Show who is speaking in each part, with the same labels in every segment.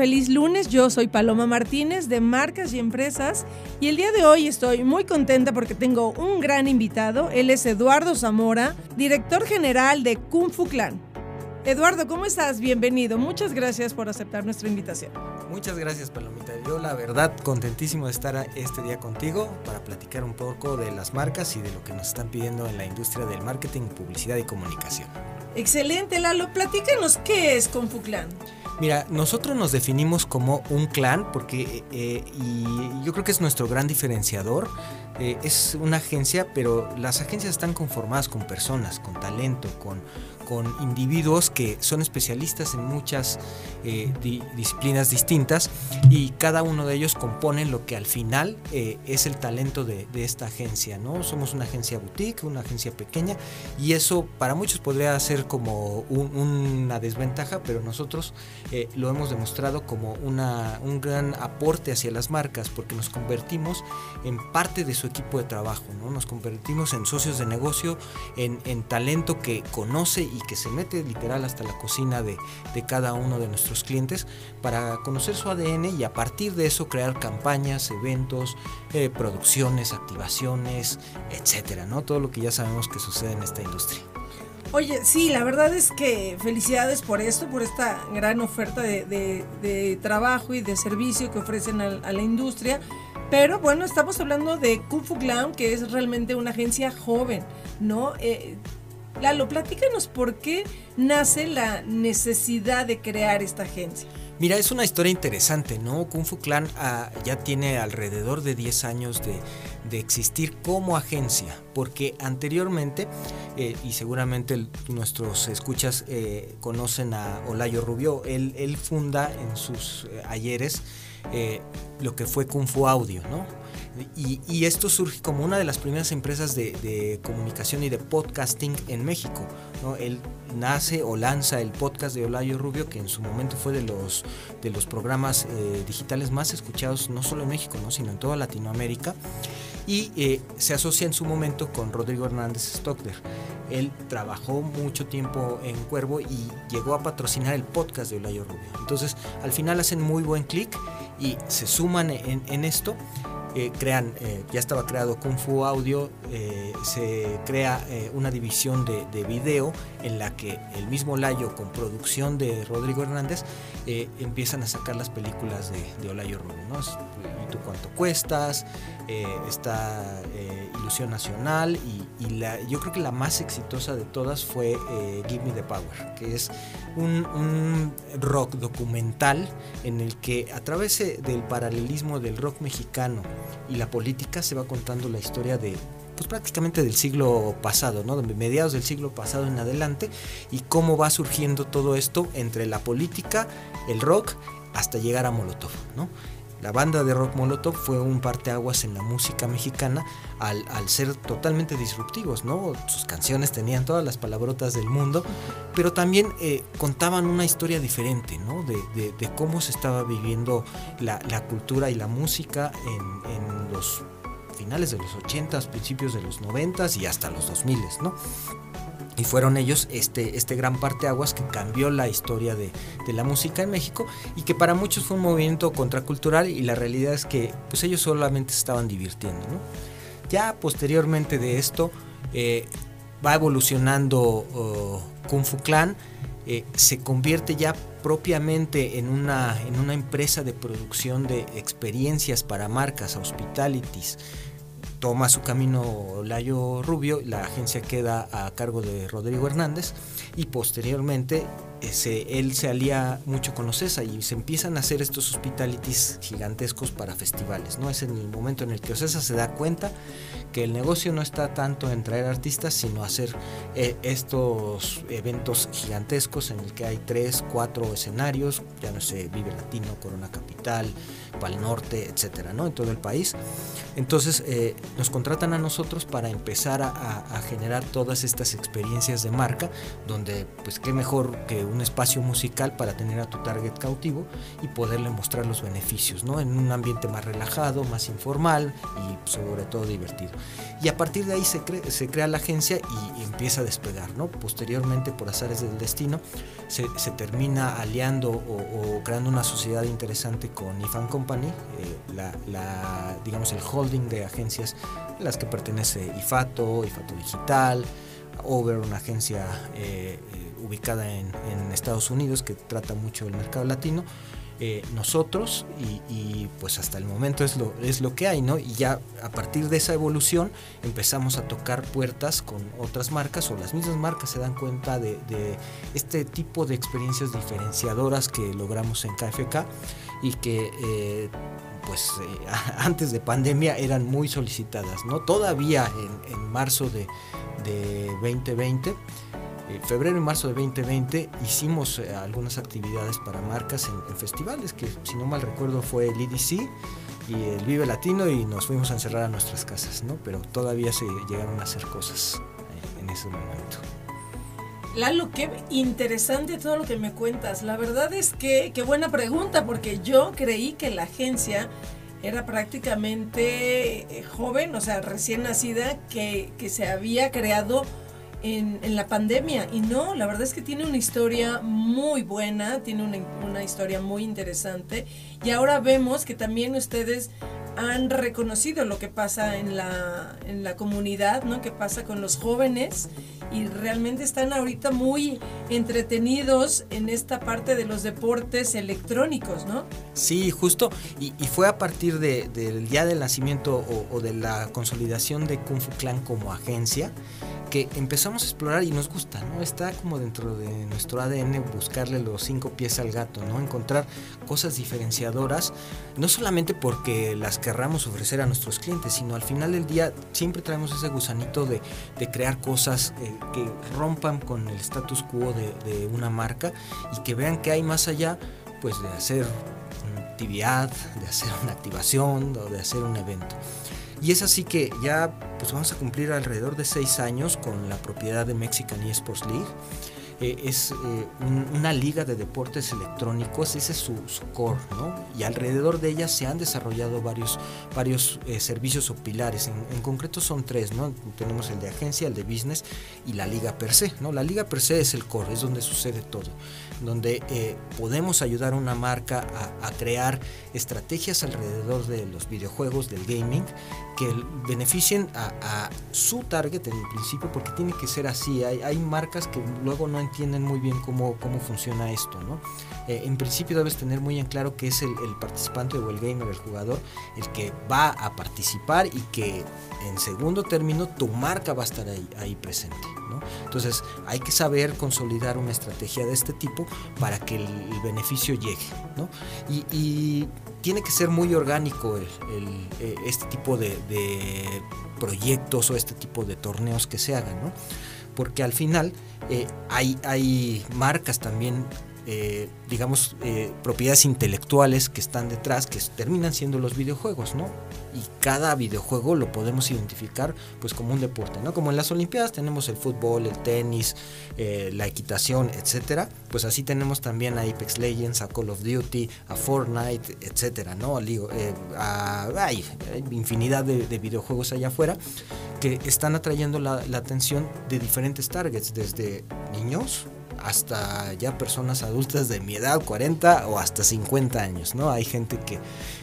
Speaker 1: Feliz lunes. Yo soy Paloma Martínez de Marcas y Empresas y el día de hoy estoy muy contenta porque tengo un gran invitado. Él es Eduardo Zamora, director general de Kung Fu Clan. Eduardo, ¿cómo estás? Bienvenido. Muchas gracias por aceptar nuestra invitación.
Speaker 2: Muchas gracias, Palomita. Yo la verdad contentísimo de estar este día contigo para platicar un poco de las marcas y de lo que nos están pidiendo en la industria del marketing, publicidad y comunicación.
Speaker 1: Excelente, Lalo. Platícanos qué es Kung Clan.
Speaker 2: Mira, nosotros nos definimos como un clan porque, eh, y yo creo que es nuestro gran diferenciador, eh, es una agencia, pero las agencias están conformadas con personas, con talento, con, con individuos que son especialistas en muchas eh, di disciplinas distintas y cada uno de ellos componen lo que al final eh, es el talento de, esta agencia, ¿no? Somos una agencia boutique, una agencia pequeña y eso para muchos podría ser como un, una desventaja, pero nosotros eh, lo hemos demostrado como una, un gran aporte hacia las marcas porque nos convertimos en parte de su equipo de trabajo, ¿no? Nos convertimos en socios de negocio, en, en talento que conoce y que se mete literal hasta la cocina de, de, cada uno de nuestros clientes para conocer su ADN y a partir de eso crear campañas, eventos, eh, producciones, activaciones, etcétera, ¿no? Todo lo que ya sabemos que sucede en esta industria.
Speaker 1: Oye, sí, la verdad es que felicidades por esto, por esta gran oferta de, de, trabajo y de servicio que ofrecen a, a, la industria. Pero bueno, estamos hablando de Kung Fu Clown, que es realmente una agencia joven, ¿no? Eh, Lalo, platícanos por qué nace la necesidad de crear esta agencia.
Speaker 2: Mira, es una historia interesante, ¿no? Kung Fu Clan uh, ya tiene alrededor de 10 años de, de existir como agencia, porque anteriormente, eh, y seguramente nuestros escuchas eh, conocen a Olayo Rubio, él, él funda en sus eh, ayeres lo que fue Kung Fu Audio, ¿no? Y, esto surge como una de las primeras empresas de, comunicación y de podcasting en México. ¿no? Él nace o lanza el podcast de Olayo Rubio, que en su momento fue de los, de los programas eh, digitales más escuchados, no solo en México, ¿no? sino en toda Latinoamérica. Y eh, se asocia en su momento con Rodrigo Hernández Stockler. Él trabajó mucho tiempo en Cuervo y llegó a patrocinar el podcast de Olayo Rubio. Entonces, al final hacen muy buen clic y se suman en esto. Eh, crean, eh, ya estaba creado Kung Fu Audio, eh, se crea una división de, de, video en la que el mismo Layo con producción de Rodrigo Hernández empiezan a sacar las películas de, de Olayo Rubio, ¿no? ¿Y tú cuánto cuestas? está Ilusión Nacional y, y la, yo creo que la más exitosa de todas fue Give Me the Power, que es un, un rock documental en el que a través del paralelismo del rock mexicano y la política se va contando la historia de pues prácticamente del siglo pasado, ¿no? De mediados del siglo pasado en adelante y cómo va surgiendo todo esto entre la política, el rock hasta llegar a Molotov, ¿no? La banda de rock Molotov fue un parteaguas en la música mexicana al, ser totalmente disruptivos, ¿no? Sus canciones tenían todas las palabrotas del mundo, pero también eh, contaban una historia diferente, ¿no? De, cómo se estaba viviendo la, cultura y la música en, en los finales de los 80s, principios de los 90s y hasta los 2000s, ¿no? Y fueron ellos este, este gran parteaguas que cambió la historia de, de, la música en México y que para muchos fue un movimiento contracultural y la realidad es que pues ellos solamente estaban divirtiendo. ¿no? Ya posteriormente de esto eh, va evolucionando uh, Kung Fu Clan, eh, se convierte ya propiamente en una, en una empresa de producción de experiencias para marcas, hospitalities, toma su camino Layo Rubio, la agencia queda a cargo de Rodrigo Hernández y posteriormente él se alía mucho con Ocesa y se empiezan a hacer estos hospitalities gigantescos para festivales. ¿no? Es en el momento en el que Ocesa se da cuenta que el negocio no está tanto en traer artistas, sino hacer eh, estos eventos gigantescos en el que hay tres, cuatro escenarios, ya no sé, Vive Latino, Corona Capital, Pal Norte, etcétera, ¿no? En todo el país. Entonces eh, nos contratan a nosotros para empezar a, generar todas estas experiencias de marca, donde pues qué mejor que un espacio musical para tener a tu target cautivo y poderle mostrar los beneficios, ¿no? En un ambiente más relajado, más informal y sobre todo divertido. Y a partir de ahí se, crea la agencia y, empieza a despegar, ¿no? Posteriormente, por azares del destino, se, termina aliando o, creando una sociedad interesante con Ifan Company, eh, la, digamos el holding de agencias a las que pertenece IFATO, IFATO Digital, Over, una agencia eh, eh, ubicada en, Estados Unidos que trata mucho el mercado latino eh, nosotros y, pues hasta el momento es lo, es lo que hay, ¿no? Y ya a partir de esa evolución empezamos a tocar puertas con otras marcas o las mismas marcas se dan cuenta de, este tipo de experiencias diferenciadoras que logramos en KFK y que eh, pues eh, antes de pandemia eran muy solicitadas, ¿no? Todavía en, en marzo de, de 2020 febrero y marzo de 2020 hicimos eh, algunas actividades para marcas en, festivales, que si no mal recuerdo fue el EDC y el Vive Latino y nos fuimos a encerrar a nuestras casas, ¿no? Pero todavía se llegaron a hacer cosas eh, en ese momento.
Speaker 1: Lalo, qué interesante todo lo que me cuentas. La verdad es que qué buena pregunta, porque yo creí que la agencia era prácticamente eh, joven, o sea, recién nacida, que, que se había creado en, la pandemia. Y no, la verdad es que tiene una historia muy buena, tiene una, una historia muy interesante. Y ahora vemos que también ustedes han reconocido lo que pasa en la, en la comunidad, ¿no? Que pasa con los jóvenes y realmente están ahorita muy entretenidos en esta parte de los deportes electrónicos, ¿no?
Speaker 2: Sí, justo. Y, fue a partir del día del nacimiento o, o, de la consolidación de Kung Fu Clan como agencia que empezamos a explorar y nos gusta, ¿no? Está como dentro de nuestro ADN buscarle los cinco pies al gato, ¿no? Encontrar cosas diferenciadoras, no solamente porque las querramos ofrecer a nuestros clientes, sino al final del día siempre traemos ese gusanito de, crear cosas eh, que rompan con el status quo de, de una marca y que vean que hay más allá, pues de hacer una actividad, de hacer una activación o de hacer un evento. Y es así que ya pues vamos a cumplir alrededor de seis años con la propiedad de Mexican eSports League. Eh, es eh, una liga de deportes electrónicos, ese es su, core, ¿no? Y alrededor de ella se han desarrollado varios, varios eh, servicios o pilares, en, concreto son tres, ¿no? Tenemos el de agencia, el de business y la liga per se, ¿no? La liga per se es el core, es donde sucede todo, donde podemos ayudar a una marca a, a crear estrategias alrededor de los videojuegos, del gaming, que beneficien a, su target en principio, porque tiene que ser así. Hay, hay, marcas que luego no entienden muy bien cómo, cómo funciona esto, ¿no? Eh, en principio debes tener muy en claro que es el, participante o el gamer, el jugador, el que va a participar y que en segundo término tu marca va a estar ahí, ahí presente, ¿no? Entonces hay que saber consolidar una estrategia de este tipo para que el, beneficio llegue, ¿no? y tiene que ser muy orgánico eh, este tipo de, proyectos o este tipo de torneos que se hagan, ¿no? Porque al final eh, hay, hay marcas también eh, digamos, eh, propiedades intelectuales que están detrás, que terminan siendo los videojuegos, ¿no? Y cada videojuego lo podemos identificar pues como un deporte, ¿no? Como en las Olimpiadas tenemos el fútbol, el tenis, la equitación, etcétera, pues así tenemos también a Apex Legends, a Call of Duty, a Fortnite, etcétera, ¿no? hay infinidad de, videojuegos allá afuera que están atrayendo la atención de diferentes targets, desde niños, hasta ya personas adultas de mi edad, 40 o hasta 50 años, ¿no? Hay gente que,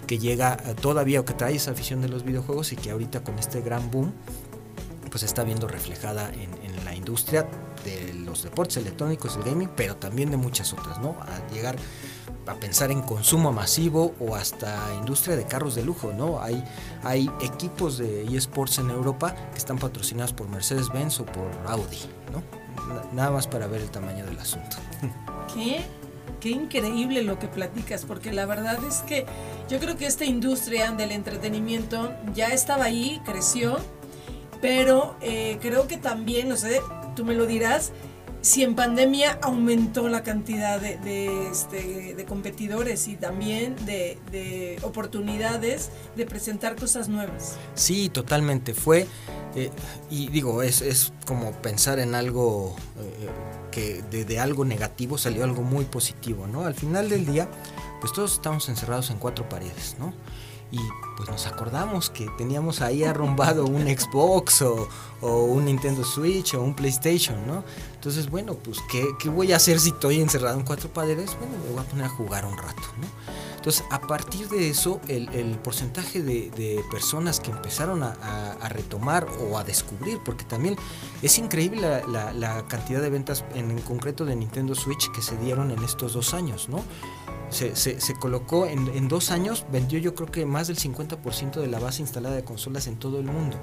Speaker 2: que llega todavía o que trae esa afición de los videojuegos y que ahorita con este gran boom pues está viendo reflejada en, la industria de los deportes electrónicos, el gaming, pero también de muchas otras, ¿no? A llegar a pensar en consumo masivo o hasta industria de carros de lujo, ¿no? Hay, hay equipos de eSports en Europa que están patrocinados por Mercedes-Benz o por Audi, ¿no? Nada más para ver el tamaño del asunto.
Speaker 1: ¿Qué? Qué increíble lo que platicas, porque la verdad es que yo creo que esta industria del entretenimiento ya estaba ahí, creció, pero eh, creo que también, no sé, tú me lo dirás, si en pandemia aumentó la cantidad de, este, de competidores y también de, oportunidades de presentar cosas nuevas.
Speaker 2: Sí, totalmente. Fue, eh, y digo, es, es, como pensar en algo eh, que de, de, algo negativo salió algo muy positivo, ¿no? Al final del día, pues todos estamos encerrados en cuatro paredes, ¿no? Y pues nos acordamos que teníamos ahí arrumbado un Xbox o, un Nintendo Switch o un PlayStation, ¿no? Entonces, bueno, pues ¿qué, voy a hacer si estoy encerrado en cuatro paredes? Bueno, me voy a poner a jugar un rato, ¿no? Entonces, a partir de eso, el, porcentaje de, personas que empezaron a, retomar o a descubrir, porque también es increíble la, cantidad de ventas en, en concreto de Nintendo Switch que se dieron en estos dos años, ¿no? Se, se, colocó en, dos años, vendió yo creo que más del 50% de la base instalada de consolas en todo el mundo.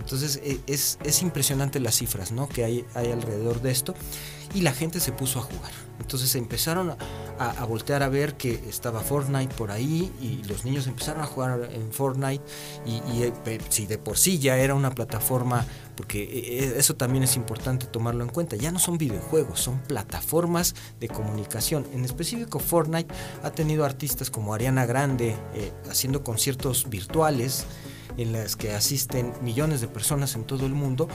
Speaker 2: Entonces e, es, es, impresionante las cifras ¿no? que hay, hay alrededor de esto y la gente se puso a jugar. Entonces empezaron a, voltear a ver que estaba Fortnite por ahí y los niños empezaron a jugar en Fortnite y, eh, si de por sí ya era una plataforma, porque eh, eh, eso también es importante tomarlo en cuenta, ya no son videojuegos, son plataformas de comunicación. En específico Fortnite ha tenido artistas como Ariana Grande haciendo conciertos virtuales en las que asisten millones de personas en todo el mundo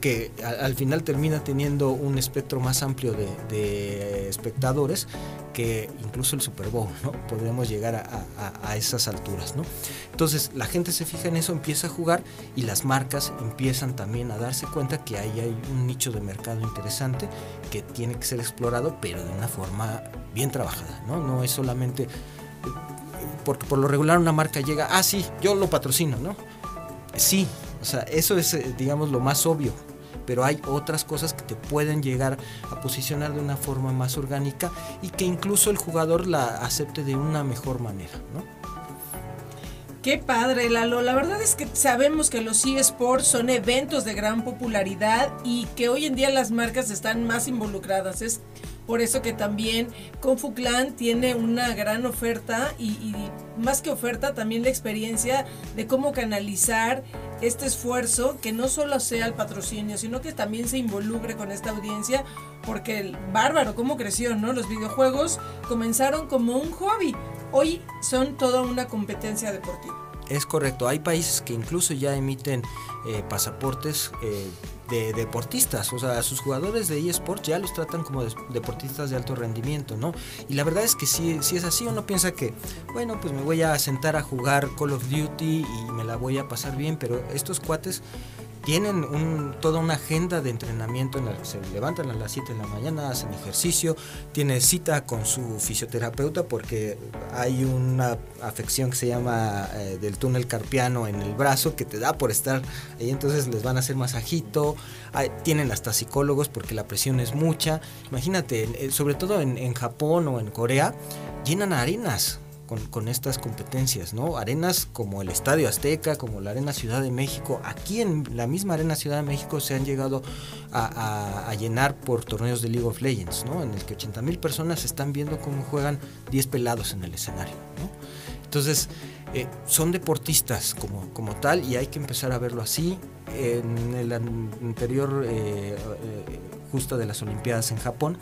Speaker 2: que, al, final termina teniendo un espectro más amplio de, espectadores que incluso el Super Bowl, ¿no? Podríamos llegar a, esas alturas, ¿no? Entonces la gente se fija en eso, empieza a jugar y las marcas empiezan también a darse cuenta que ahí hay un nicho de mercado interesante que tiene que ser explorado, pero de una forma bien trabajada, ¿no? No es solamente porque por lo regular una marca llega, ah, sí, yo lo patrocino, ¿no? Sí, o sea, eso es, eh, digamos, lo más obvio. Pero hay otras cosas que te pueden llegar a posicionar de una forma más orgánica y que incluso el jugador la acepte de una mejor manera, ¿no?
Speaker 1: Qué padre, Lalo. La verdad es que sabemos que los eSports son eventos de gran popularidad y que hoy en día las marcas están más involucradas. Es por eso que también Kung Fu Clan tiene una gran oferta y, más que oferta, también la experiencia de cómo canalizar este esfuerzo, que no solo sea el patrocinio, sino que también se involucre con esta audiencia, porque el bárbaro, cómo creció, ¿no? Los videojuegos comenzaron como un hobby, hoy son toda una competencia deportiva.
Speaker 2: Es correcto, hay países que incluso ya emiten eh, pasaportes eh, de deportistas, o sea, sus jugadores de eSports ya los tratan como deportistas de alto rendimiento, ¿no? Y la verdad es que si, si es así, uno piensa que, bueno, pues me voy a sentar a jugar Call of Duty y me la voy a pasar bien, pero estos cuates tienen un, toda una agenda de entrenamiento en la se levantan a las 7 de la mañana, hacen ejercicio, tiene cita con su fisioterapeuta porque hay una afección que se llama eh, del túnel carpiano en el brazo que te da por estar ahí, entonces les van a hacer masajito, tienen hasta psicólogos porque la presión es mucha, imagínate, eh, sobre todo en, en Japón o en Corea, llenan arenas con, estas competencias, ¿no? Arenas como el Estadio Azteca, como la Arena Ciudad de México, aquí en la misma Arena Ciudad de México se han llegado a, llenar por torneos de League of Legends, ¿no? En el que 80 mil personas están viendo cómo juegan 10 pelados en el escenario, ¿no? Entonces, eh, son deportistas como, como tal y hay que empezar a verlo así. En el anterior eh, eh, justo de las Olimpiadas en Japón,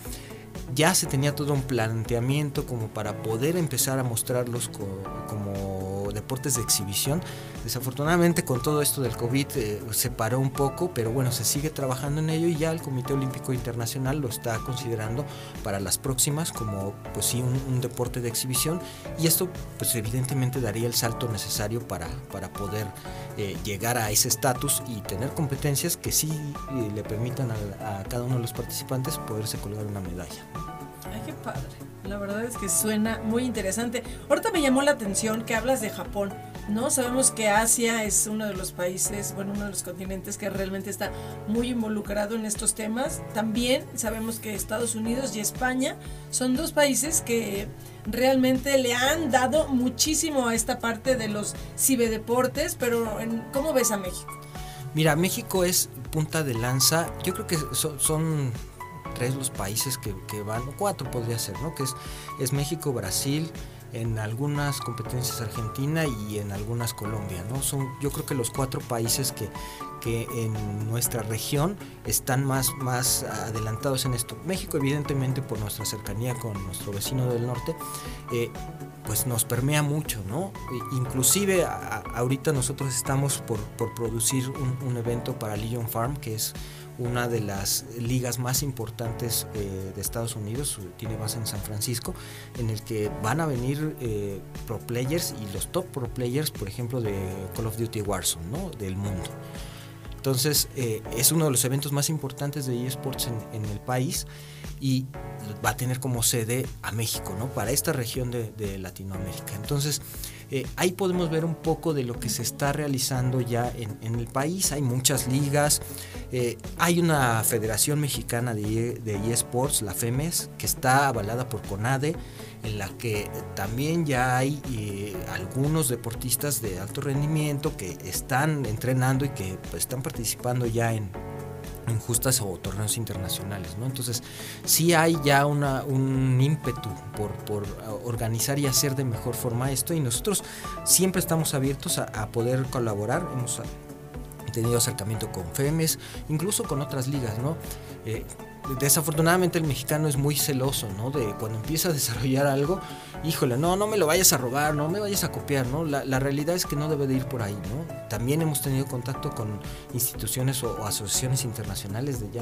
Speaker 2: ya se tenía todo un planteamiento como para poder empezar a mostrarlos como deportes de exhibición. Desafortunadamente con todo esto del COVID eh, se paró un poco, pero bueno, se sigue trabajando en ello y ya el Comité Olímpico Internacional lo está considerando para las próximas como pues sí un, deporte de exhibición y esto pues evidentemente daría el salto necesario para, para poder eh, llegar a ese estatus y tener competencias que sí eh, le permitan a, a, cada uno de los participantes poderse colgar una medalla.
Speaker 1: Ay, qué padre. La verdad es que suena muy interesante. Ahorita me llamó la atención que hablas de Japón. ¿no? Sabemos que Asia es uno de los países, bueno, uno de los continentes que realmente está muy involucrado en estos temas. También sabemos que Estados Unidos y España son dos países que realmente le han dado muchísimo a esta parte de los ciberdeportes, pero ¿cómo ves a México?
Speaker 2: Mira, México es punta de lanza. Yo creo que son, tres los países que, que, van, o cuatro podría ser, ¿no? Que es, es México, Brasil, en algunas competencias Argentina y en algunas Colombia, ¿no? Son yo creo que los cuatro países que, que en nuestra región están más, más adelantados en esto. México evidentemente por nuestra cercanía con nuestro vecino del norte, eh, pues nos permea mucho, ¿no? E, inclusive ahorita nosotros estamos por, por producir un, un evento para Legion Farm, que es una de las ligas más importantes eh, de Estados Unidos, tiene base en San Francisco, en el que van a venir eh, pro players y los top pro players, por ejemplo, de Call of Duty Warzone, ¿no? del mundo. Entonces, eh, es uno de los eventos más importantes de eSports en, el país y va a tener como sede a México, ¿no? Para esta región de, de Latinoamérica. Entonces, eh, ahí podemos ver un poco de lo que se está realizando ya en, el país. Hay muchas ligas, eh, hay una Federación Mexicana de, de eSports, la FEMES, que está avalada por CONADE, en la que también ya hay eh, algunos deportistas de alto rendimiento que están entrenando y que pues, están participando ya en, en justas o torneos internacionales, ¿no? Entonces, sí hay ya una, un ímpetu por, por, organizar y hacer de mejor forma esto y nosotros siempre estamos abiertos a, poder colaborar. Hemos tenido acercamiento con FEMES, incluso con otras ligas, ¿no? Eh, desafortunadamente el mexicano es muy celoso, ¿no? De cuando empieza a desarrollar algo, híjole, no, no me lo vayas a robar, no me vayas a copiar, ¿no? La, realidad es que no debe de ir por ahí, ¿no? También hemos tenido contacto con instituciones o, asociaciones internacionales de, de,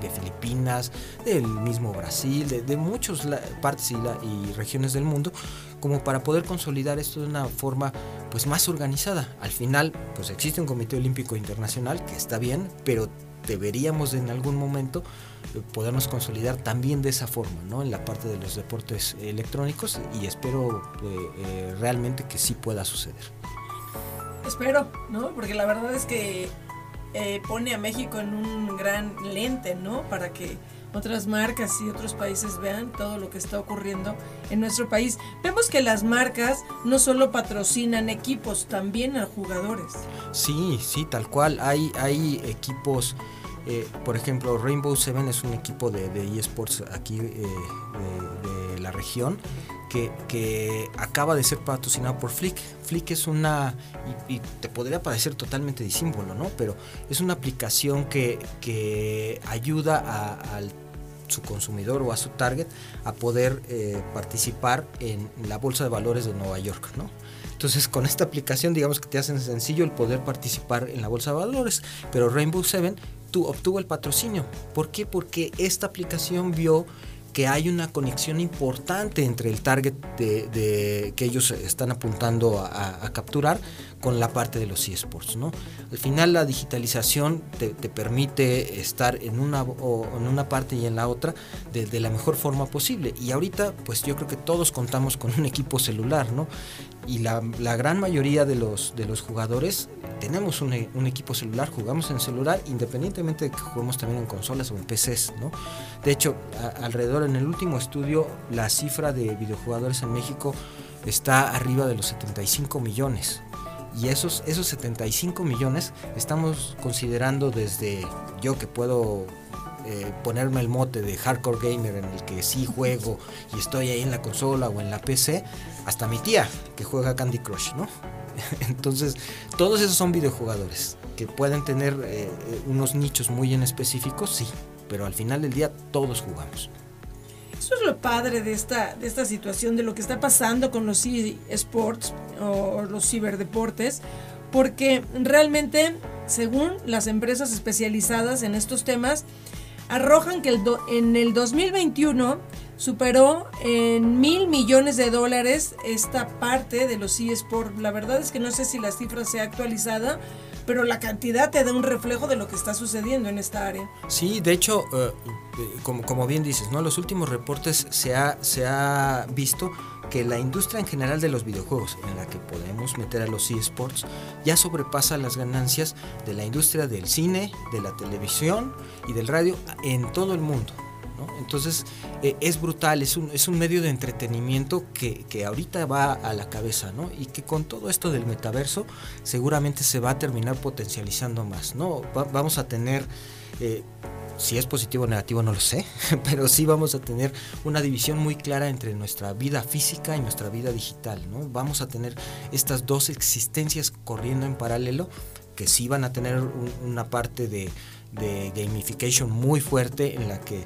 Speaker 2: de, Filipinas, del mismo Brasil, de, muchas partes y, y regiones del mundo, como para poder consolidar esto de una forma pues más organizada. Al final, pues existe un Comité Olímpico Internacional que está bien, pero deberíamos en algún momento podernos consolidar también de esa forma, ¿no? En la parte de los deportes electrónicos y espero eh, eh, realmente que sí pueda suceder.
Speaker 1: Espero, ¿no? Porque la verdad es que pone a México en un gran lente, ¿no? Para que otras marcas y otros países vean todo lo que está ocurriendo en nuestro país. Vemos que las marcas no solo patrocinan equipos, también a jugadores.
Speaker 2: Sí, sí, tal cual. Hay, hay equipos eh, por ejemplo, Rainbow Seven es un equipo de, eSports aquí eh, de, la región que, acaba de ser patrocinado por Flick. Flick es una, y, te podría parecer totalmente disímbolo, ¿no? Pero es una aplicación que, ayuda a, su consumidor o a su target a poder eh, participar en la bolsa de valores de Nueva York, ¿no? Entonces con esta aplicación digamos que te hacen sencillo el poder participar en la bolsa de valores, pero Rainbow Seven obtuvo el patrocinio. ¿Por qué? Porque esta aplicación vio que hay una conexión importante entre el target de, que ellos están apuntando a, capturar con la parte de los eSports. ¿no? Al final la digitalización te, permite estar en una, en una parte y en la otra de, la mejor forma posible. Y ahorita pues yo creo que todos contamos con un equipo celular. ¿no? Y la, gran mayoría de los, de los jugadores tenemos un, equipo celular, jugamos en celular independientemente de que juguemos también en consolas o en PCs. ¿no? De hecho, alrededor en el último estudio la cifra de videojugadores en México está arriba de los 75 millones. Y esos, esos 75 millones estamos considerando desde yo que puedo eh, ponerme el mote de hardcore gamer en el que sí juego y estoy ahí en la consola o en la PC, hasta mi tía que juega Candy Crush, ¿no? Entonces, todos esos son videojugadores que pueden tener eh, eh, unos nichos muy en específicos, sí, pero al final del día todos jugamos.
Speaker 1: Eso es lo padre de esta, de esta situación, de lo que está pasando con los eSports o los ciberdeportes, porque realmente, según las empresas especializadas en estos temas, arrojan que el en el 2021 superó en mil millones de dólares esta parte de los eSports. La verdad es que no sé si la cifra sea actualizada, pero la cantidad te da un reflejo de lo que está sucediendo en esta área.
Speaker 2: Sí, de hecho, eh, como, como bien dices, ¿no? los últimos reportes se ha, se ha visto que la industria en general de los videojuegos, en la que podemos meter a los eSports, ya sobrepasa las ganancias de la industria del cine, de la televisión y del radio en todo el mundo. Entonces eh, es brutal, es un, es un medio de entretenimiento que, que, ahorita va a la cabeza, ¿no? Y que con todo esto del metaverso seguramente se va a terminar potencializando más, ¿no? vamos a tener... Eh, si es positivo o negativo no lo sé, pero sí vamos a tener una división muy clara entre nuestra vida física y nuestra vida digital, ¿no? Vamos a tener estas dos existencias corriendo en paralelo que sí van a tener una parte de, de gamification muy fuerte en la que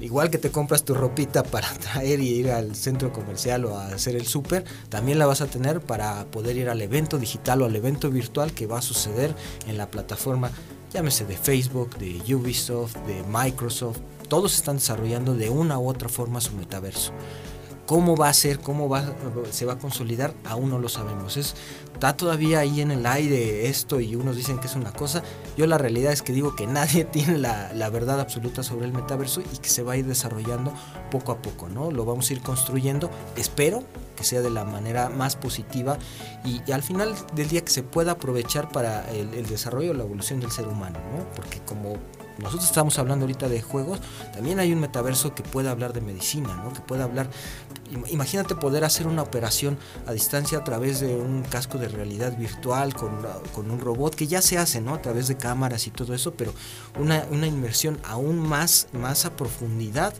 Speaker 2: igual que te compras tu ropita para traer y ir al centro comercial o a hacer el súper, también la vas a tener para poder ir al evento digital o al evento virtual que va a suceder en la plataforma, llámese de Facebook, de Ubisoft, de Microsoft. Todos están desarrollando de una u otra forma su metaverso. ¿Cómo va a ser? ¿Cómo va, se va a consolidar? Aún no lo sabemos. Es, está todavía ahí en el aire esto y unos dicen que es una cosa. Yo la realidad es que digo que nadie tiene la, la, verdad absoluta sobre el metaverso y que se va a ir desarrollando poco a poco, ¿no? Lo vamos a ir construyendo. Espero que sea de la manera más positiva y, al final del día que se pueda aprovechar para el, el desarrollo, la evolución del ser humano, ¿no? Porque como nosotros estamos hablando ahorita de juegos, también hay un metaverso que puede hablar de medicina, ¿no? que puede hablar, imagínate poder hacer una operación a distancia a través de un casco de realidad virtual con, con un robot, que ya se hace, ¿no? A través de cámaras y todo eso, pero una, una inmersión aún más, más a profundidad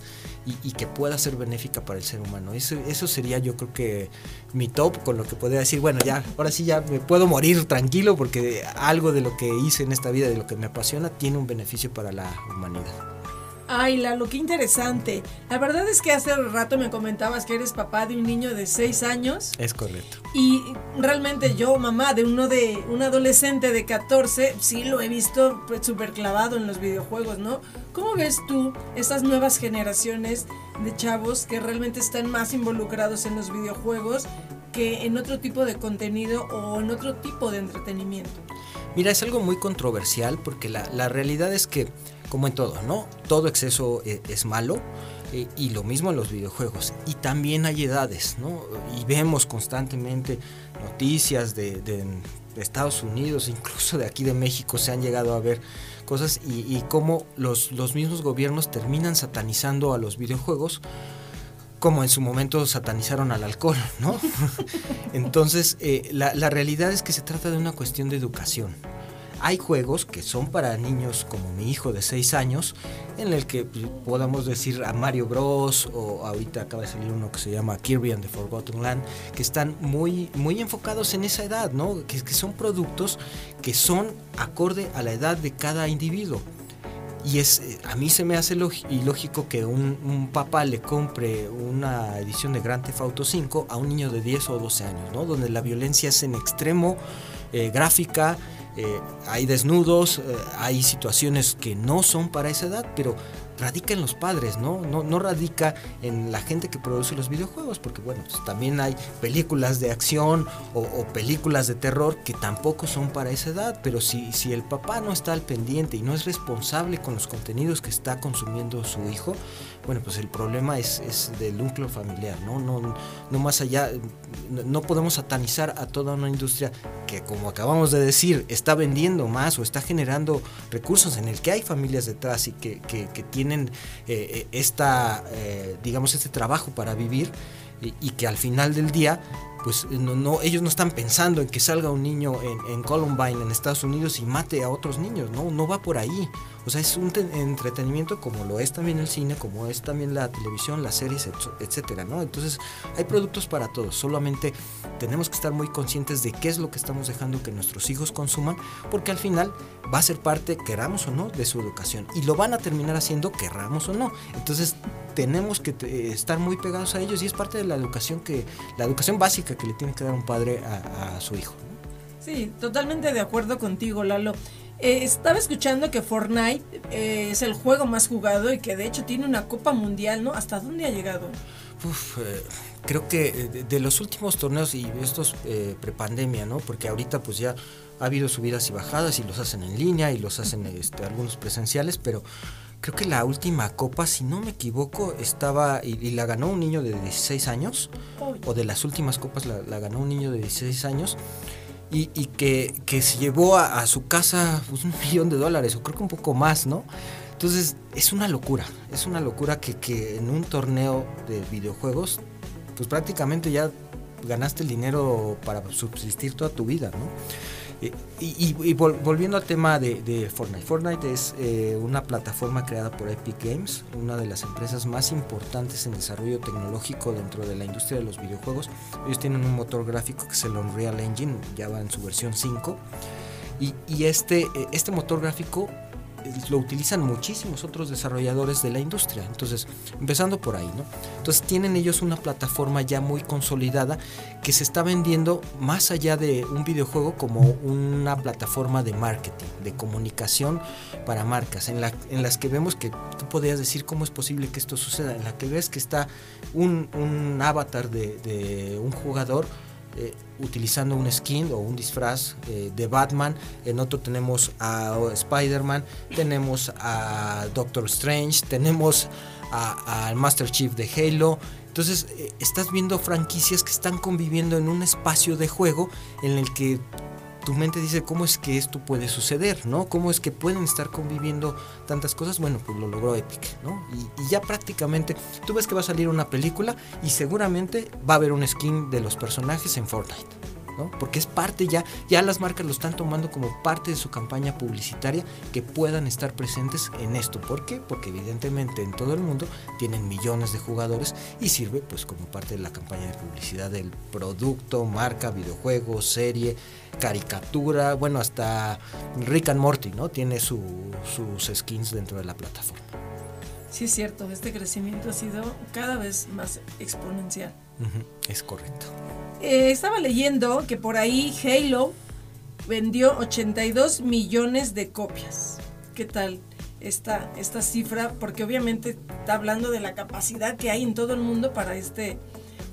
Speaker 2: y, que pueda ser benéfica para el ser humano. Eso, eso sería yo creo que mi top con lo que podría decir, bueno, ya, ahora sí ya me puedo morir tranquilo porque algo de lo que hice en esta vida, de lo que me apasiona, tiene un beneficio para la humanidad.
Speaker 1: Ay, Lalo, qué interesante. La verdad es que hace rato me comentabas que eres papá de un niño de 6 años.
Speaker 2: Es correcto.
Speaker 1: Y realmente yo, mamá de uno de un adolescente de 14, sí lo he visto súper pues, clavado en los videojuegos, ¿no? ¿Cómo ves tú estas nuevas generaciones de chavos que realmente están más involucrados en los videojuegos que en otro tipo de contenido o en otro tipo de entretenimiento?
Speaker 2: Mira, es algo muy controversial porque la, la realidad es que como en todo, ¿no? Todo exceso eh, es malo. Eh, y lo mismo en los videojuegos. Y también hay edades, ¿no? Y vemos constantemente noticias de, Estados Unidos, incluso de aquí de México, se han llegado a ver cosas y, cómo los, los mismos gobiernos terminan satanizando a los videojuegos como en su momento satanizaron al alcohol, ¿no? Entonces, eh, la, la realidad es que se trata de una cuestión de educación. Hay juegos que son para niños como mi hijo de 6 años, en el que pues, podamos decir a Mario Bros. o ahorita acaba de salir uno que se llama Kirby and the Forgotten Land, que están muy, muy enfocados en esa edad, ¿no? Que, que son productos que son acorde a la edad de cada individuo. Y es, a mí se me hace ilógico que un, papá le compre una edición de Grand Theft Auto 5 a un niño de 10 o 12 años, ¿no? Donde la violencia es en extremo, eh, gráfica, eh, hay desnudos, eh, hay situaciones que no son para esa edad, pero radica en los padres, ¿no? No, radica en la gente que produce los videojuegos, porque bueno, pues, también hay películas de acción o, películas de terror que tampoco son para esa edad, pero si, si el papá no está al pendiente y no es responsable con los contenidos que está consumiendo su hijo, bueno, pues el problema es, es del núcleo familiar, ¿no? No, no más allá, no podemos satanizar a toda una industria que, como acabamos de decir, está vendiendo más o está generando recursos en el que hay familias detrás y que, que, tienen eh, eh, esta, eh, digamos, este trabajo para vivir y, que al final del día pues no, ellos no están pensando en que salga un niño en, en, Columbine, en Estados Unidos, y mate a otros niños, no, no va por ahí. O sea, es un entretenimiento como lo es también el cine, como es también la televisión, las series, etcétera, ¿no? Entonces, hay productos para todos, solamente tenemos que estar muy conscientes de qué es lo que estamos dejando que nuestros hijos consuman, porque al final va a ser parte, queramos o no, de su educación, y lo van a terminar haciendo, querramos o no. Entonces, tenemos que estar muy pegados a ellos y es parte de la educación que la educación básica que le tiene que dar un padre a, su hijo.
Speaker 1: Sí, totalmente de acuerdo contigo, Lalo. Eh, estaba escuchando que Fortnite eh, es el juego más jugado y que de hecho tiene una Copa Mundial, ¿no? ¿Hasta dónde ha llegado?
Speaker 2: Uf, creo que de, los últimos torneos y estos prepandemia, ¿no? Porque ahorita pues ya Ha habido subidas y bajadas y los hacen en línea y los hacen este, algunos presenciales, pero creo que la última copa, si no me equivoco, estaba y, la ganó un niño de 16 años, o de las últimas copas la, ganó un niño de 16 años. Y, que, se llevó a, su casa pues, un millón de dólares, o creo que un poco más, ¿no? Entonces, es una locura, es una locura que, que en un torneo de videojuegos, pues prácticamente ya ganaste el dinero para subsistir toda tu vida, ¿no? Y, volviendo al tema de, Fortnite. Fortnite es eh, una plataforma creada por Epic Games, una de las empresas más importantes en desarrollo tecnológico dentro de la industria de los videojuegos. Ellos tienen un motor gráfico que es el Unreal Engine, ya va en su versión 5. Y, este, eh, este motor gráfico lo utilizan muchísimos otros desarrolladores de la industria. Entonces, empezando por ahí, ¿no? Entonces, tienen ellos una plataforma ya muy consolidada que se está vendiendo más allá de un videojuego como una plataforma de marketing, de comunicación para marcas, en, en las que vemos que tú podrías decir cómo es posible que esto suceda, en la que ves que está un, avatar de, de un jugador eh, utilizando un skin o un disfraz eh, de Batman, en otro tenemos a Spider-Man, tenemos a Doctor Strange, tenemos al Master Chief de Halo. Entonces eh, estás viendo franquicias que están conviviendo en un espacio de juego en el que tu mente dice cómo es que esto puede suceder, ¿no? ¿Cómo es que pueden estar conviviendo tantas cosas? Bueno, pues lo logró Epic, ¿no? Y, ya prácticamente tú ves que va a salir una película y seguramente va a haber un skin de los personajes en Fortnite. Porque es parte ya, ya las marcas lo están tomando como parte de su campaña publicitaria que puedan estar presentes en esto. ¿Por qué? Porque evidentemente en todo el mundo tienen millones de jugadores y sirve pues como parte de la campaña de publicidad del producto, marca, videojuego, serie, caricatura, bueno, hasta Rick and Morty, ¿no? Tiene sus skins dentro de la plataforma.
Speaker 1: Sí, es cierto, este crecimiento ha sido cada vez más exponencial.
Speaker 2: Es correcto.
Speaker 1: Eh, estaba leyendo que por ahí Halo vendió 82 millones de copias. ¿Qué tal esta, esta cifra? Porque obviamente está hablando de la capacidad que hay en todo el mundo para este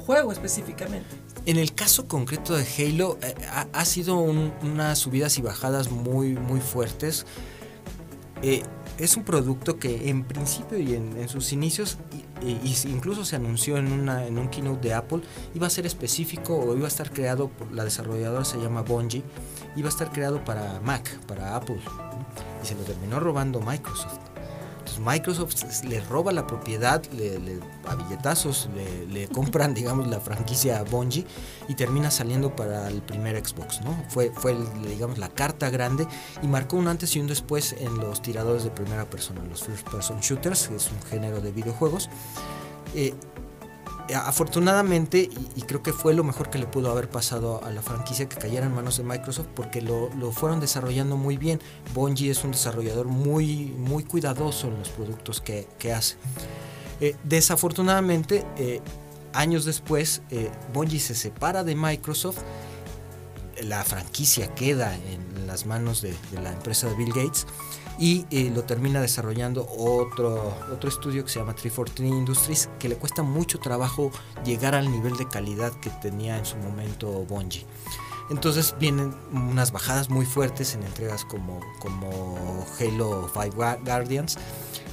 Speaker 1: juego específicamente.
Speaker 2: En el caso concreto de Halo, eh, ha, sido unas subidas y bajadas muy, muy fuertes. Eh, es un producto que en principio y en, sus inicios, incluso se anunció en, una, un keynote de Apple, iba a ser específico o iba a estar creado, por, la desarrolladora se llama Bungie, iba a estar creado para Mac, para Apple, y se lo terminó robando Microsoft. Microsoft le roba la propiedad, le, a billetazos le, compran, digamos, la franquicia Bungie y termina saliendo para el primer Xbox, ¿no? Fue, fue digamos, la carta grande y marcó un antes y un después en los tiradores de primera persona, los first person shooters, que es un género de videojuegos. Eh, afortunadamente, y, creo que fue lo mejor que le pudo haber pasado a la franquicia que cayera en manos de Microsoft porque lo, fueron desarrollando muy bien. Bungie es un desarrollador muy, muy cuidadoso en los productos que, hace. Eh, desafortunadamente, eh, años después, eh, Bungie se separa de Microsoft. La franquicia queda en las manos de la empresa de Bill Gates y eh, lo termina desarrollando otro, otro estudio que se llama 343 Industries que le cuesta mucho trabajo llegar al nivel de calidad que tenía en su momento Bungie. Entonces vienen unas bajadas muy fuertes en entregas como, como Halo 5 Guardians.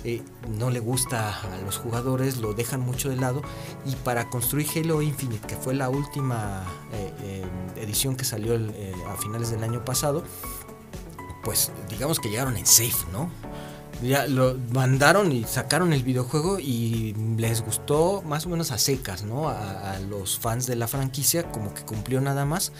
Speaker 2: Eh, no le gusta a los jugadores, lo dejan mucho de lado. Y para construir Halo Infinite, que fue la última eh, edición que salió a finales del año pasado, pues digamos que llegaron en safe, ¿no? Ya lo mandaron y sacaron el videojuego y les gustó más o menos a secas, ¿no? A, los fans de la franquicia, como que cumplió nada más.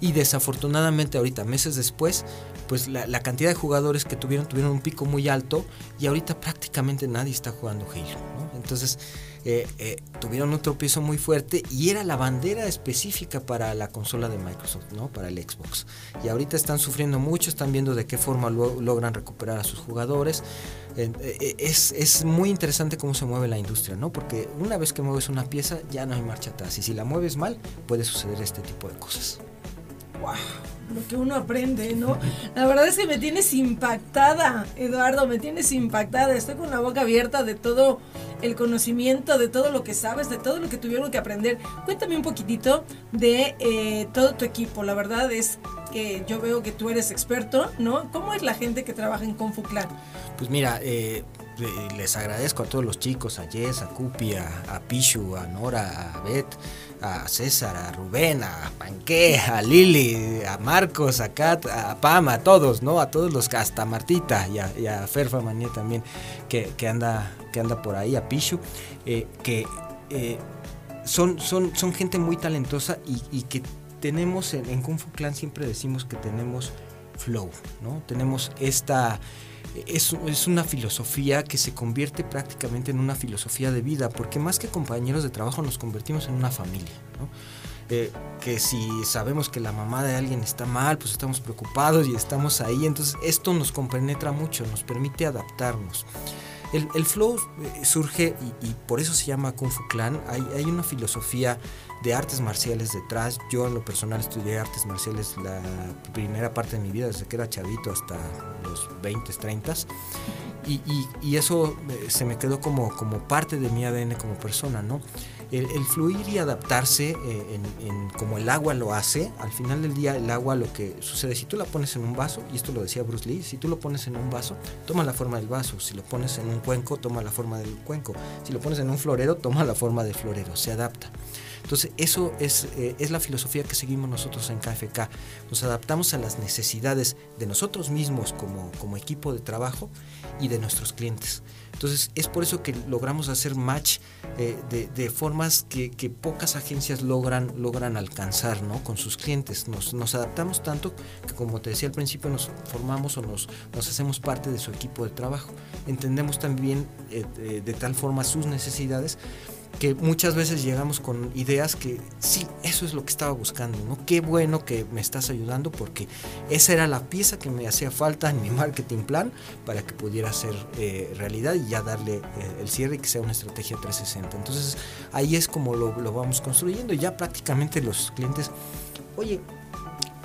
Speaker 2: Y desafortunadamente ahorita, meses después, pues la, cantidad de jugadores que tuvieron tuvieron un pico muy alto y ahorita prácticamente nadie está jugando Halo, ¿no? Entonces eh, eh, tuvieron un tropiezo muy fuerte y era la bandera específica para la consola de Microsoft, ¿no? Para el Xbox. Y ahorita están sufriendo mucho, están viendo de qué forma logran recuperar a sus jugadores. Eh, es, es, muy interesante cómo se mueve la industria, ¿no? Porque una vez que mueves una pieza ya no hay marcha atrás y si la mueves mal puede suceder este tipo de cosas.
Speaker 1: ¡Wow! Lo que uno aprende, ¿no? La verdad es que me tienes impactada, Eduardo, me tienes impactada. Estoy con la boca abierta de todo el conocimiento de todo lo que sabes, de todo lo que tuvieron que aprender. Cuéntame un poquitito de eh, todo tu equipo. La verdad es que yo veo que tú eres experto, ¿no? ¿Cómo es la gente que trabaja en Kung Fu Clan?
Speaker 2: Pues mira, eh, les agradezco a todos los chicos, a Jess, a Cupi, a, Pichu, a Nora, a Beth, a César, a Rubén, a Panque, a Lili, a Marcos, a Kat, a Pam, a todos, ¿no? A todos los, hasta Martita y a, Ferfa Manía también, que, anda, que anda por ahí, a Pichu, eh, que eh, son, son, son gente muy talentosa y, que tenemos en, en Kung Fu Clan siempre decimos que tenemos flow, ¿no? Tenemos esta es, una filosofía que se convierte prácticamente en una filosofía de vida, porque más que compañeros de trabajo nos convertimos en una familia. Eh, que si sabemos que la mamá de alguien está mal, pues estamos preocupados y estamos ahí, entonces esto nos compenetra mucho, nos permite adaptarnos. El, flow eh, surge y, por eso se llama Kung Fu Clan. Hay, hay, una filosofía de artes marciales detrás. Yo en lo personal estudié artes marciales la primera parte de mi vida, desde que era chavito hasta los 20, 30. Y, y, eso eh, se me quedó como, como parte de mi ADN como persona, ¿no? El, fluir y adaptarse eh, en, como el agua lo hace, al final del día el agua lo que sucede, si tú la pones en un vaso, y esto lo decía Bruce Lee, si tú lo pones en un vaso, toma la forma del vaso, si lo pones en un cuenco, toma la forma del cuenco, si lo pones en un florero, toma la forma de florero, se adapta. Entonces, eso es, eh, es, la filosofía que seguimos nosotros en KFK. Nos adaptamos a las necesidades de nosotros mismos como, como equipo de trabajo y de nuestros clientes. Entonces, es por eso que logramos hacer match eh, de, formas que, pocas agencias logran, logran alcanzar ¿no? con sus clientes. Nos, nos, adaptamos tanto que, como te decía al principio, nos formamos o nos, nos hacemos parte de su equipo de trabajo. Entendemos también eh, de tal forma sus necesidades que muchas veces llegamos con ideas que sí, eso es lo que estaba buscando, ¿no? Qué bueno que me estás ayudando porque esa era la pieza que me hacía falta en mi marketing plan para que pudiera ser eh, realidad y ya darle eh, el cierre y que sea una estrategia 360. Entonces ahí es como lo, lo vamos construyendo y ya prácticamente los clientes, oye,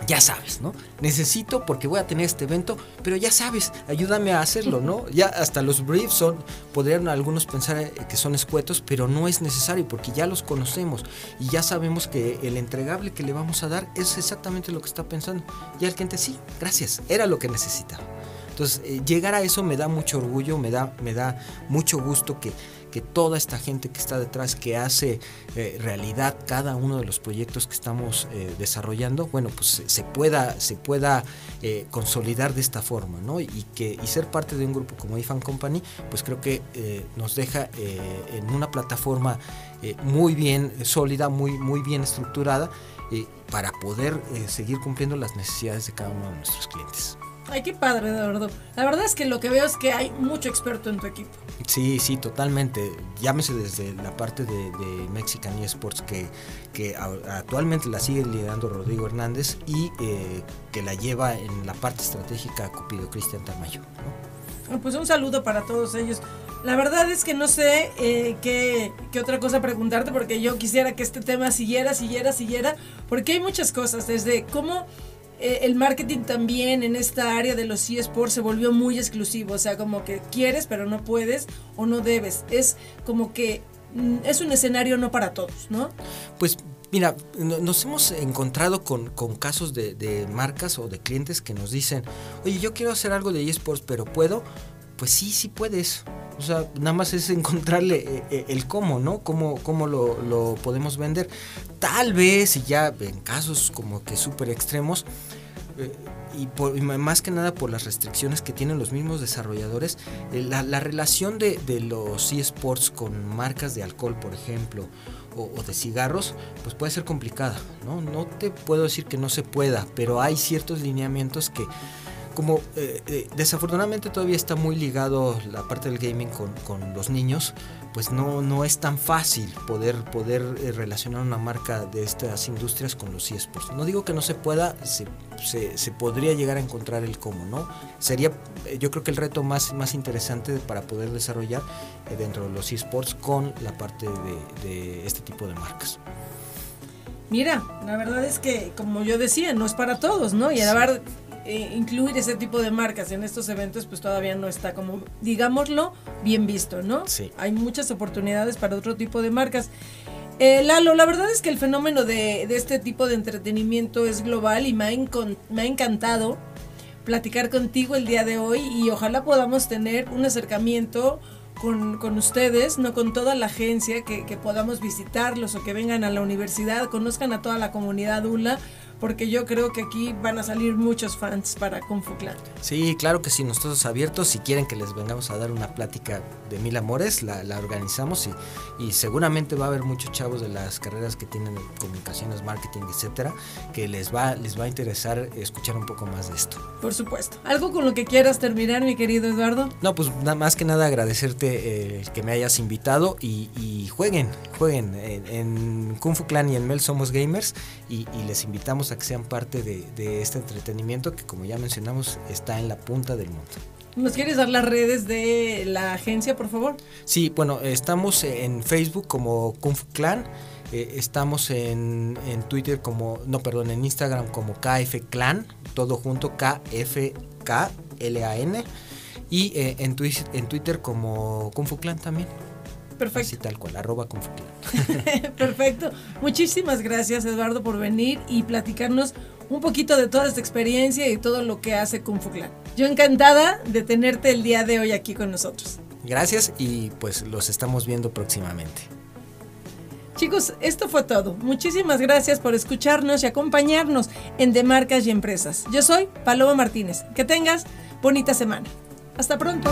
Speaker 2: ya sabes, ¿no? Necesito porque voy a tener este evento, pero ya sabes, ayúdame a hacerlo, ¿no? Ya hasta los briefs son, podrían algunos pensar eh, que son escuetos, pero no es necesario porque ya los conocemos y ya sabemos que el entregable que le vamos a dar es exactamente lo que está pensando. Y el cliente, sí, gracias, era lo que necesitaba. Entonces, eh, llegar a eso me da mucho orgullo, me da, me da mucho gusto que que toda esta gente que está detrás, que hace eh, realidad cada uno de los proyectos que estamos eh, desarrollando, bueno, pues se, pueda, se pueda eh, consolidar de esta forma, ¿no? Y, que, y ser parte de un grupo como iFan Company, pues creo que nos deja en una plataforma muy bien sólida, muy, muy bien estructurada, para poder seguir cumpliendo las necesidades de cada uno de nuestros clientes.
Speaker 1: Ay, qué padre, Eduardo. La verdad es que lo que veo es que hay mucho experto en tu equipo.
Speaker 2: Sí, sí, totalmente. Llámese desde la parte de, Mexican eSports que, que actualmente la sigue liderando Rodrigo Hernández y eh, que la lleva en la parte estratégica Cupido Cristian Tamayo.
Speaker 1: Pues un saludo para todos ellos. La verdad es que no sé eh, qué, qué, otra cosa preguntarte porque yo quisiera que este tema siguiera, siguiera, siguiera, porque hay muchas cosas, desde cómo el marketing también en esta área de los eSports se volvió muy exclusivo, o sea, como que quieres pero no puedes o no debes. Es como que mm, es un escenario no para todos, ¿no?
Speaker 2: Pues Mira, nos hemos encontrado con, casos de, marcas o de clientes que nos dicen, oye, yo quiero hacer algo de eSports, pero ¿puedo? Pues sí, sí puedes. O sea, nada más es encontrarle eh, eh, el cómo, ¿no? Cómo, cómo lo, lo podemos vender. Tal vez, y ya en casos como que súper extremos, eh, y, más que nada por las restricciones que tienen los mismos desarrolladores, eh, la, relación de, los eSports con marcas de alcohol, por ejemplo, o, de cigarros, pues puede ser complicada, ¿no? No te puedo decir que no se pueda, pero hay ciertos lineamientos que como eh, desafortunadamente todavía está muy ligado la parte del gaming con, con los niños, pues no, no es tan fácil poder, poder eh, relacionar una marca de estas industrias con los eSports. No digo que no se pueda, se, se, podría llegar a encontrar el cómo, ¿no? Sería eh, yo creo que el reto más, más interesante para poder desarrollar eh, dentro de los eSports con la parte de, este tipo de marcas.
Speaker 1: Mira, la verdad es que, como yo decía, no es para todos, ¿no? Y a ver eh, incluir ese tipo de marcas en estos eventos, pues todavía no está como, digámoslo, bien visto, ¿no?
Speaker 2: Sí.
Speaker 1: Hay muchas oportunidades para otro tipo de marcas. Eh, Lalo, la verdad es que el fenómeno de, de este tipo de entretenimiento es global y me ha, encon- me ha encantado platicar contigo el día de hoy y ojalá podamos tener un acercamiento con, con ustedes, no con toda la agencia, que, que podamos visitarlos o que vengan a la universidad, conozcan a toda la comunidad ULA, porque yo creo que aquí van a salir muchos fans para Kung Fu Clan.
Speaker 2: Sí, claro que sí, nosotros abiertos. Si quieren que les vengamos a dar una plática de mil amores, la, la organizamos y, y seguramente va a haber muchos chavos de las carreras que tienen comunicaciones, marketing, etcétera, que les va, les va a interesar escuchar un poco más de esto.
Speaker 1: Por supuesto. ¿Algo con lo que quieras terminar, mi querido Eduardo?
Speaker 2: No, pues nada más que nada agradecerte eh, que me hayas invitado y, y jueguen, jueguen. En, en Kung Fu Clan y en Mel somos gamers y, y les invitamos a que sean parte de, de este entretenimiento que como ya mencionamos está en la punta del mundo.
Speaker 1: ¿Nos quieres dar las redes de la agencia, por favor?
Speaker 2: Sí, bueno, estamos en Facebook como Kung Fu Clan, eh, estamos en, en Twitter como, no, perdón, en Instagram como KF Clan, todo junto K-F-K-L-A-N, y eh, en, en Twitter como Kung Fu Clan también. Así
Speaker 1: Perfecto.
Speaker 2: tal cual, arroba.
Speaker 1: Perfecto. Muchísimas gracias, Eduardo, por venir y platicarnos un poquito de toda esta experiencia y todo lo que hace Kung Fu Clan. Yo encantada de tenerte el día de hoy aquí con nosotros.
Speaker 2: Gracias y pues los estamos viendo próximamente.
Speaker 1: Chicos, esto fue todo. Muchísimas gracias por escucharnos y acompañarnos en De Marcas y Empresas. Yo soy Paloma Martínez. Que tengas bonita semana. Hasta pronto.